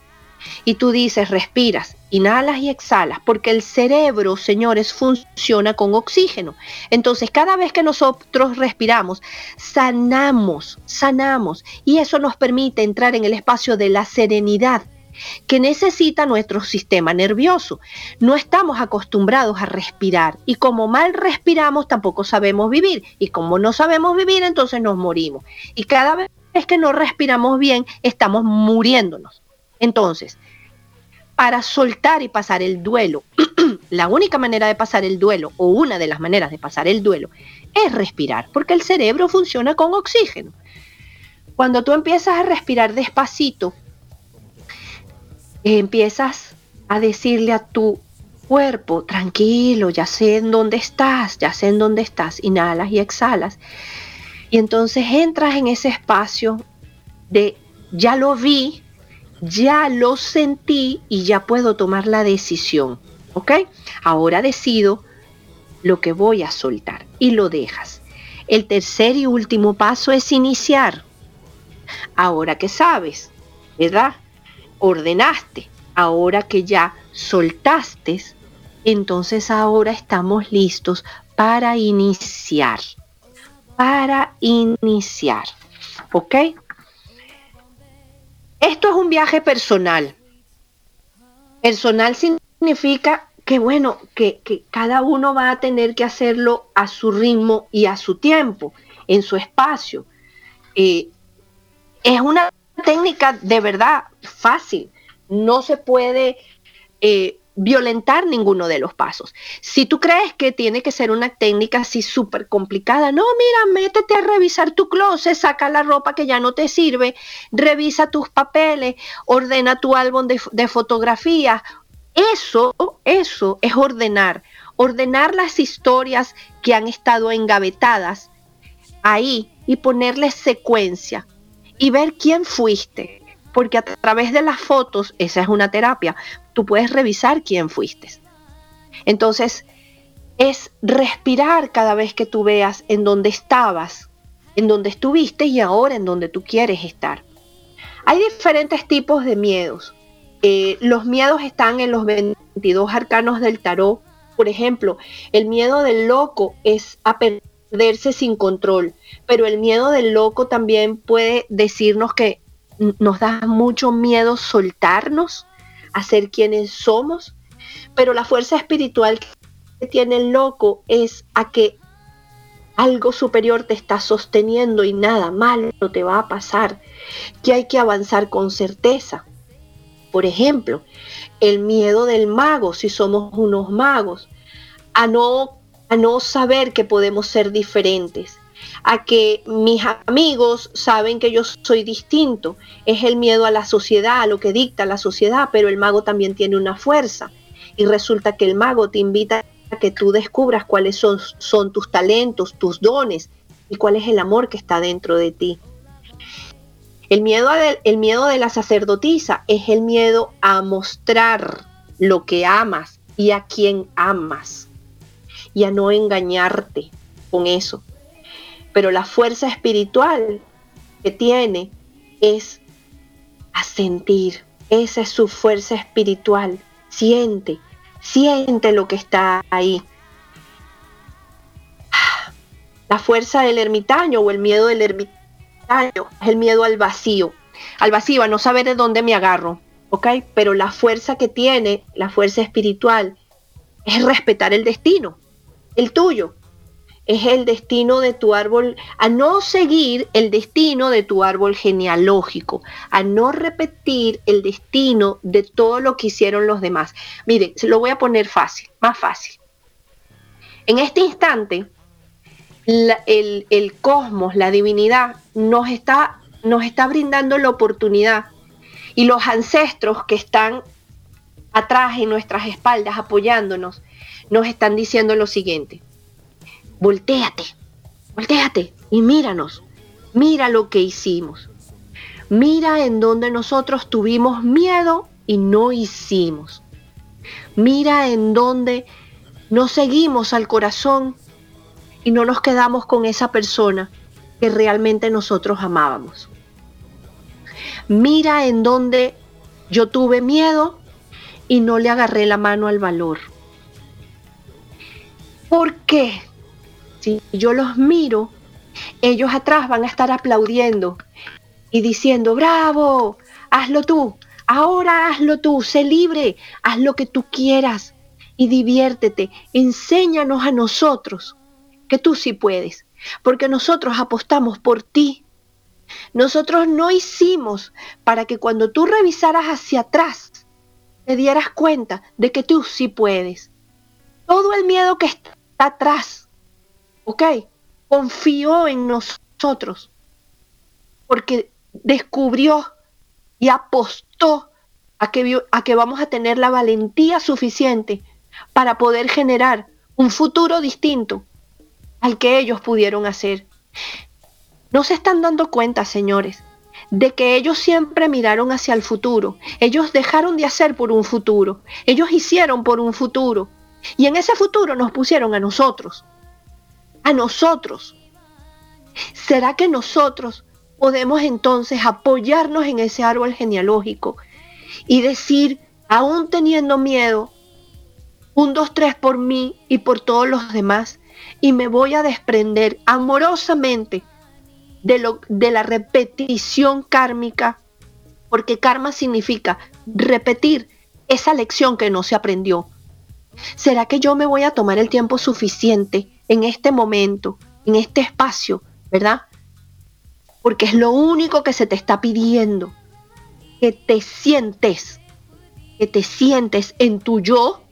B: Y tú dices, respiras, inhalas y exhalas, porque el cerebro, señores, funciona con oxígeno. Entonces, cada vez que nosotros respiramos, sanamos, sanamos, y eso nos permite entrar en el espacio de la serenidad que necesita nuestro sistema nervioso. No estamos acostumbrados a respirar y como mal respiramos tampoco sabemos vivir y como no sabemos vivir entonces nos morimos. Y cada vez que no respiramos bien estamos muriéndonos. Entonces, para soltar y pasar el duelo, la única manera de pasar el duelo, o una de las maneras de pasar el duelo, es respirar, porque el cerebro funciona con oxígeno. Cuando tú empiezas a respirar despacito, empiezas a decirle a tu cuerpo, tranquilo, ya sé en dónde estás, ya sé en dónde estás, inhalas y exhalas. Y entonces entras en ese espacio de, ya lo vi, ya lo sentí y ya puedo tomar la decisión. ¿Ok? Ahora decido lo que voy a soltar y lo dejas. El tercer y último paso es iniciar. Ahora que sabes, ¿verdad? Ordenaste. Ahora que ya soltaste, entonces ahora estamos listos para iniciar. Para iniciar. ¿Ok? Esto es un viaje personal. Personal significa que, bueno, que, cada uno va a tener que hacerlo a su ritmo y a su tiempo, en su espacio. Eh, es una técnica de verdad fácil. No se puede eh, violentar ninguno de los pasos. Si tú crees que tiene que ser una técnica así súper complicada, no, mira, métete a revisar tu closet, saca la ropa que ya no te sirve, revisa tus papeles, ordena tu álbum de, de fotografías. Eso, eso es ordenar, ordenar las historias que han estado engavetadas ahí y ponerles secuencia y ver quién fuiste, porque a través de las fotos, esa es una terapia, tú puedes revisar quién fuiste. Entonces, es respirar cada vez que tú veas en dónde estabas, en dónde estuviste y ahora en dónde tú quieres estar. Hay diferentes tipos de miedos. Eh, los miedos están en los 22 arcanos del tarot. Por ejemplo, el miedo del loco es a perderse sin control, pero el miedo del loco también puede decirnos que nos da mucho miedo soltarnos, a ser quienes somos, pero la fuerza espiritual que tiene el loco es a que algo superior te está sosteniendo y nada malo te va a pasar, que hay que avanzar con certeza. Por ejemplo, el miedo del mago, si somos unos magos, a no, a no saber que podemos ser diferentes, a que mis amigos saben que yo soy distinto. Es el miedo a la sociedad, a lo que dicta la sociedad, pero el mago también tiene una fuerza. y resulta que el mago te invita a que tú descubras cuáles son, tus talentos, tus dones y cuál es el amor que está dentro de ti. El miedo, el miedo de la sacerdotisa es el miedo a mostrar lo que amas y a quien amas y a no engañarte con eso. Pero la fuerza espiritual que tiene es a sentir. Esa es su fuerza espiritual. Siente, siente lo que está ahí. La fuerza del ermitaño o el miedo del ermitaño es el miedo al vacío. Al vacío, a no saber de dónde me agarro. ¿Ok? Pero la fuerza que tiene, la fuerza espiritual, es respetar el destino, el tuyo es el destino de tu árbol, a no seguir el destino de tu árbol genealógico, a no repetir el destino de todo lo que hicieron los demás. Miren, se lo voy a poner fácil, más fácil. En este instante, el, el, cosmos, la divinidad, nos está, nos está brindando la oportunidad y los ancestros que están atrás en nuestras espaldas apoyándonos, nos están diciendo lo siguiente volteate, volteate y míranos, mira lo que hicimos. Mira en donde nosotros tuvimos miedo y no hicimos. Mira en donde no seguimos al corazón y no nos quedamos con esa persona que realmente nosotros amábamos. Mira en donde yo tuve miedo y no le agarré la mano al valor. ¿Por qué? Si yo los miro, ellos atrás van a estar aplaudiendo y diciendo, bravo, hazlo tú, ahora hazlo tú, sé libre, haz lo que tú quieras y diviértete, enséñanos a nosotros que tú sí puedes, porque nosotros apostamos por ti. Nosotros no hicimos para que cuando tú revisaras hacia atrás, te dieras cuenta de que tú sí puedes. Todo el miedo que está atrás ¿ok? Confió en nosotros porque descubrió y apostó a que, a que vamos a tener la valentía suficiente para poder generar un futuro distinto al que ellos pudieron hacer. No se están dando cuenta, señores, de que ellos siempre miraron hacia el futuro. Ellos dejaron de hacer por un futuro. Ellos hicieron por un futuro. Y en ese futuro nos pusieron a nosotros a nosotros. ¿Será que nosotros podemos entonces apoyarnos en ese árbol genealógico y decir, aún teniendo miedo, un, dos, tres por mí y por todos los demás, y me voy a desprender amorosamente de, lo, de la repetición kármica, porque karma significa repetir esa lección que no se aprendió. ¿Será que yo me voy a tomar el tiempo suficiente en este momento, en este espacio, ¿verdad? Porque es lo único que se te está pidiendo, que te sientes, que te sientes en tu yo,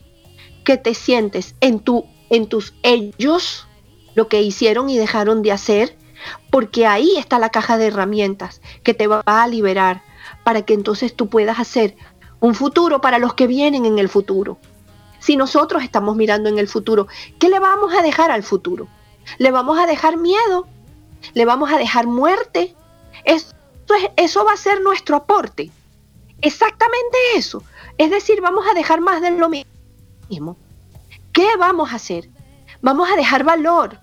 B: que te sientes en tu en tus ellos, lo que hicieron y dejaron de hacer, porque ahí está la caja de herramientas que te va a liberar para que entonces tú puedas hacer un futuro para los que vienen en el futuro. Si nosotros estamos mirando en el futuro, ¿qué le vamos a dejar al futuro? ¿Le vamos a dejar miedo? ¿Le vamos a dejar muerte? Eso, eso va a ser nuestro aporte. Exactamente eso. Es decir, vamos a dejar más de lo mismo. ¿Qué vamos a hacer? Vamos a dejar valor.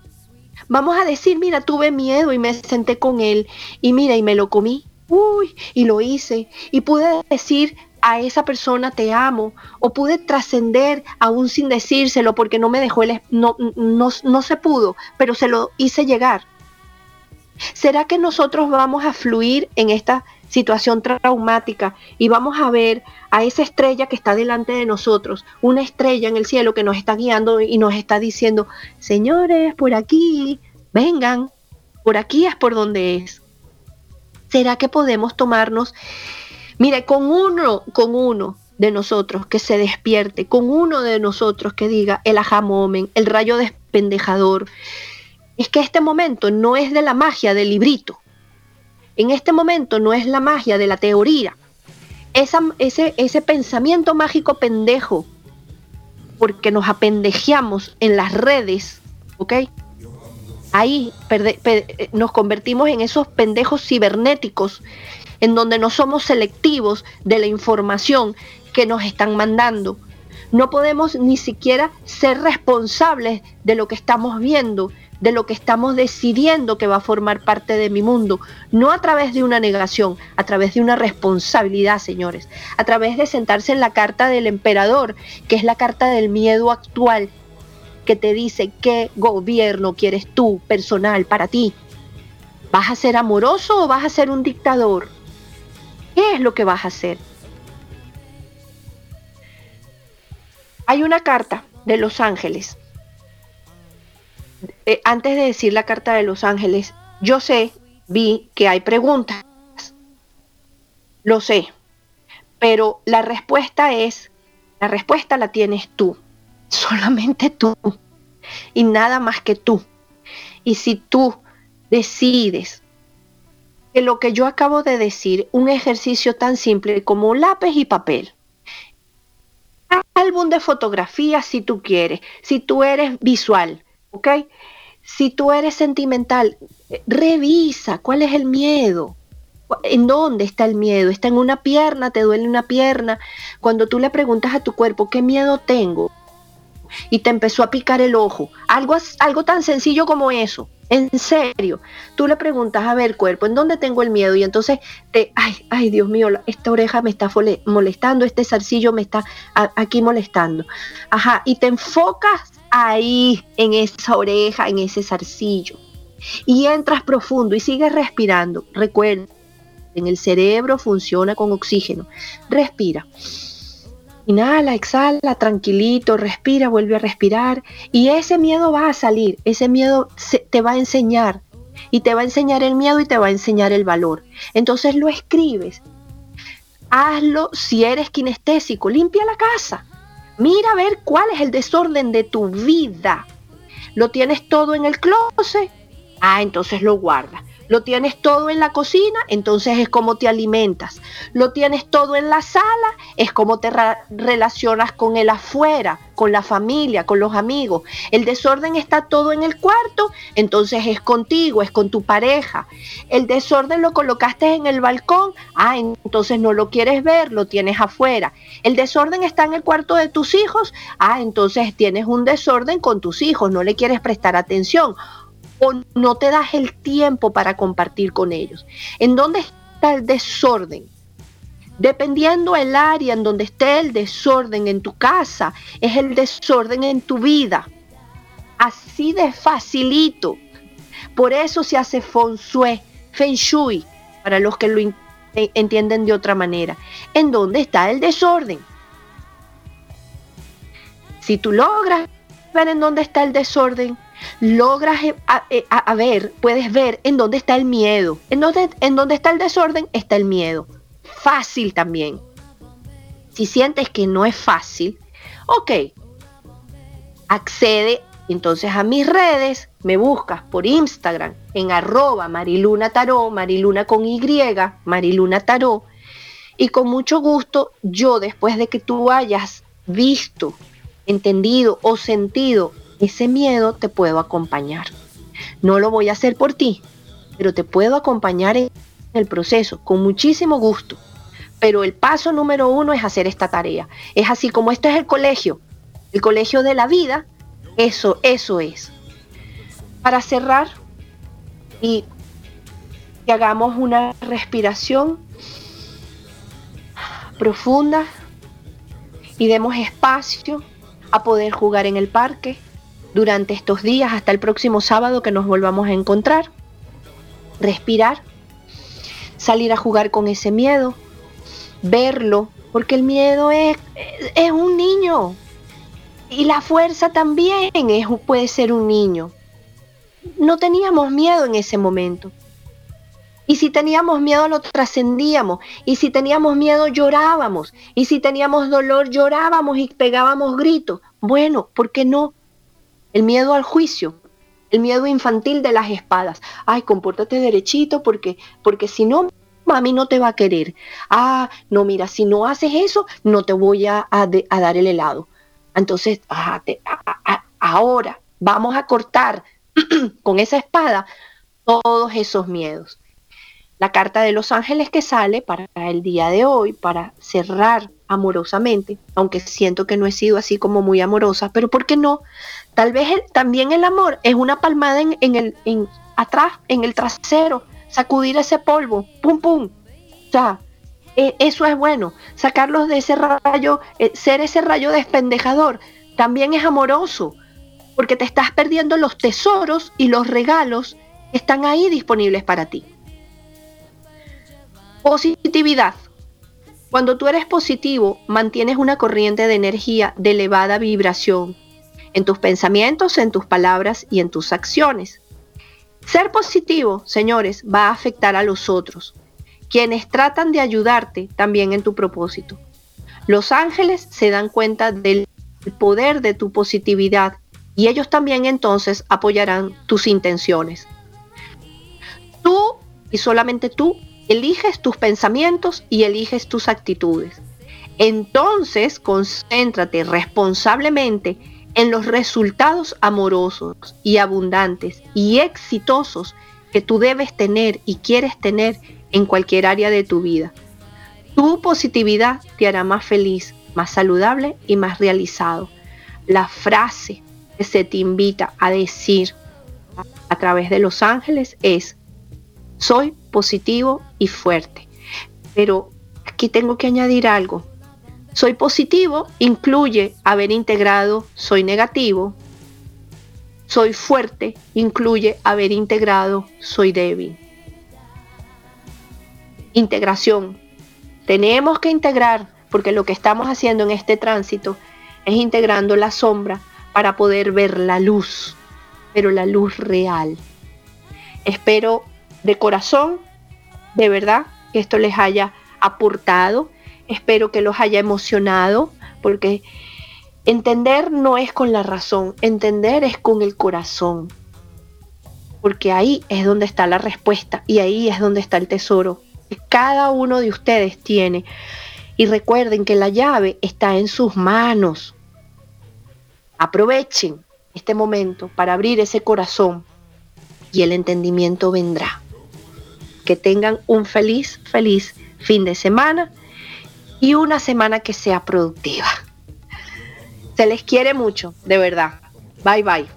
B: Vamos a decir, mira, tuve miedo y me senté con él y mira, y me lo comí. Uy, y lo hice. Y pude decir, a esa persona te amo o pude trascender aún sin decírselo porque no me dejó el no, no, no se pudo, pero se lo hice llegar. ¿Será que nosotros vamos a fluir en esta situación traumática y vamos a ver a esa estrella que está delante de nosotros, una estrella en el cielo que nos está guiando y nos está diciendo, señores, por aquí, vengan, por aquí es por donde es? ¿Será que podemos tomarnos Mire, con uno, con uno de nosotros que se despierte, con uno de nosotros que diga el ajamomen, el rayo despendejador, es que este momento no es de la magia del librito. En este momento no es la magia de la teoría. ese, ese pensamiento mágico pendejo porque nos apendejeamos en las redes, ¿ok? Ahí eh, nos convertimos en esos pendejos cibernéticos en donde no somos selectivos de la información que nos están mandando. No podemos ni siquiera ser responsables de lo que estamos viendo, de lo que estamos decidiendo que va a formar parte de mi mundo, no a través de una negación, a través de una responsabilidad, señores, a través de sentarse en la carta del emperador, que es la carta del miedo actual, que te dice qué gobierno quieres tú, personal, para ti. ¿Vas a ser amoroso o vas a ser un dictador? ¿Qué es lo que vas a hacer? Hay una carta de Los Ángeles eh, antes de decir la carta de los ángeles, yo sé, vi que hay preguntas. Lo sé. Pero la respuesta es, la respuesta la tienes tú. Solamente tú. Y nada más que tú. Y si tú decides que lo que yo acabo de decir, un ejercicio tan simple como lápiz y papel, álbum de fotografías si tú quieres, si tú eres visual, ¿ok? Si tú eres sentimental, revisa cuál es el miedo. ¿En dónde está el miedo? ¿Está en una pierna? ¿Te duele una pierna? Cuando tú le preguntas a tu cuerpo, ¿qué miedo tengo? Y te empezó a picar el ojo. Algo, algo tan sencillo como eso. En serio, tú le preguntas, a ver, cuerpo, ¿en dónde tengo el miedo? Y entonces, te, ay, ay, Dios mío, esta oreja me está molestando, este zarcillo me está aquí molestando. Ajá, y te enfocas ahí, en esa oreja, en ese zarcillo. Y entras profundo y sigues respirando. Recuerda, en el cerebro funciona con oxígeno. Respira. Inhala, exhala, tranquilito, respira, vuelve a respirar y ese miedo va a salir, ese miedo te va a enseñar y te va a enseñar el miedo y te va a enseñar el valor. Entonces lo escribes. Hazlo si eres kinestésico, limpia la casa. Mira a ver cuál es el desorden de tu vida. ¿Lo tienes todo en el closet? Ah, entonces lo guardas. Lo tienes todo en la cocina, entonces es como te alimentas. Lo tienes todo en la sala, es como te relacionas con el afuera, con la familia, con los amigos. El desorden está todo en el cuarto, entonces es contigo, es con tu pareja. El desorden lo colocaste en el balcón, ah, entonces no lo quieres ver, lo tienes afuera. El desorden está en el cuarto de tus hijos, ah, entonces tienes un desorden con tus hijos, no le quieres prestar atención o no te das el tiempo para compartir con ellos. ¿En dónde está el desorden? Dependiendo el área en donde esté el desorden en tu casa, es el desorden en tu vida. Así de facilito. Por eso se hace feng shui, shui, para los que lo entienden de otra manera. ¿En dónde está el desorden? Si tú logras ver en dónde está el desorden, logras eh, eh, a, ver, puedes ver en dónde está el miedo. En dónde, en dónde está el desorden, está el miedo. Fácil también. Si sientes que no es fácil, ok, accede entonces a mis redes, me buscas por Instagram en arroba mariluna tarot, mariluna con Y, mariluna tarot, y con mucho gusto yo después de que tú hayas visto, entendido o sentido ese miedo te puedo acompañar. No lo voy a hacer por ti, pero te puedo acompañar en el proceso con muchísimo gusto. Pero el paso número uno es hacer esta tarea. Es así como este es el colegio, el colegio de la vida, eso, eso es. Para cerrar y que hagamos una respiración profunda y demos espacio a poder jugar en el parque, durante estos días hasta el próximo sábado que nos volvamos a encontrar. Respirar, salir a jugar con ese miedo, verlo, porque el miedo es, es un niño y la fuerza también es, puede ser un niño. No teníamos miedo en ese momento. Y si teníamos miedo lo trascendíamos. Y si teníamos miedo llorábamos. Y si teníamos dolor llorábamos y pegábamos gritos. Bueno, ¿por qué no? El miedo al juicio, el miedo infantil de las espadas. Ay, compórtate derechito porque, porque si no, mami no te va a querer. Ah, no, mira, si no haces eso, no te voy a, dar el helado. Entonces, ahora vamos a cortar con esa espada todos esos miedos. La carta de los ángeles que sale para el día de hoy, para cerrar amorosamente, aunque siento que no he sido así como muy amorosa, pero ¿por qué no? Tal vez también el amor es una palmada en, el atrás, en el trasero, sacudir ese polvo, pum pum. O sea, e, eso es bueno. Sacarlos de ese rayo, eh, ser ese rayo despendejador, también es amoroso, porque te estás perdiendo los tesoros y los regalos que están ahí disponibles para ti. Positividad. Cuando tú eres positivo, mantienes una corriente de energía de elevada vibración en tus pensamientos, en tus palabras y en tus acciones. Ser positivo, señores, va a afectar a los otros, quienes tratan de ayudarte también en tu propósito. Los ángeles se dan cuenta del poder de tu positividad y ellos también entonces apoyarán tus intenciones. Tú y solamente tú eliges tus pensamientos y eliges tus actitudes. Entonces, concéntrate responsablemente en los resultados amorosos y abundantes y exitosos que tú debes tener y quieres tener en cualquier área de tu vida. Tu positividad te hará más feliz, más saludable y más realizado. La frase que se te invita a decir a través de los ángeles es, soy positivo y fuerte. Pero aquí tengo que añadir algo. Soy positivo incluye haber integrado soy negativo. Soy fuerte incluye haber integrado soy débil. Integración. Tenemos que integrar, porque lo que estamos haciendo en este tránsito es integrando la sombra para poder ver la luz, pero la luz real. Espero de corazón, de verdad, que esto les haya aportado. Espero que los haya emocionado, porque entender no es con la razón, entender es con el corazón. Porque ahí es donde está la respuesta y ahí es donde está el tesoro que cada uno de ustedes tiene. Y recuerden que la llave está en sus manos. Aprovechen este momento para abrir ese corazón y el entendimiento vendrá que tengan un feliz, feliz fin de semana y una semana que sea productiva. Se les quiere mucho, de verdad. Bye bye.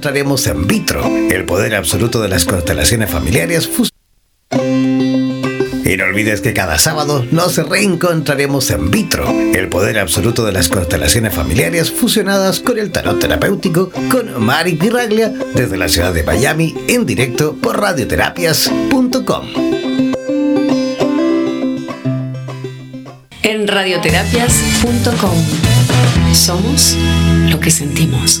A: Encontraremos en vitro, el poder absoluto de las constelaciones familiares. Y no olvides que cada sábado nos reencontraremos en vitro, el poder absoluto de las constelaciones familiares fusionadas con el tarot terapéutico con Mari Piraglia desde la ciudad de Miami en directo por radioterapias.com.
C: En radioterapias.com somos lo que sentimos.